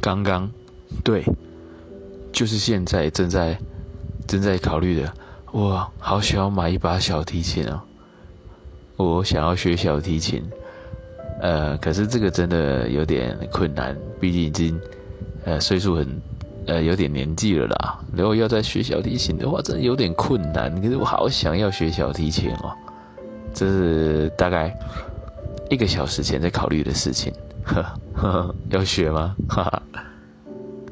刚刚，对，就是现在正在正在考虑的。我好想要买一把小提琴哦，我想要学小提琴，呃，可是这个真的有点困难，毕竟已经呃岁数很呃有点年纪了啦。如果要再学小提琴的话，真的有点困难。可是我好想要学小提琴哦，这是大概一个小时前在考虑的事情。呵呵呵，要学吗？哈哈。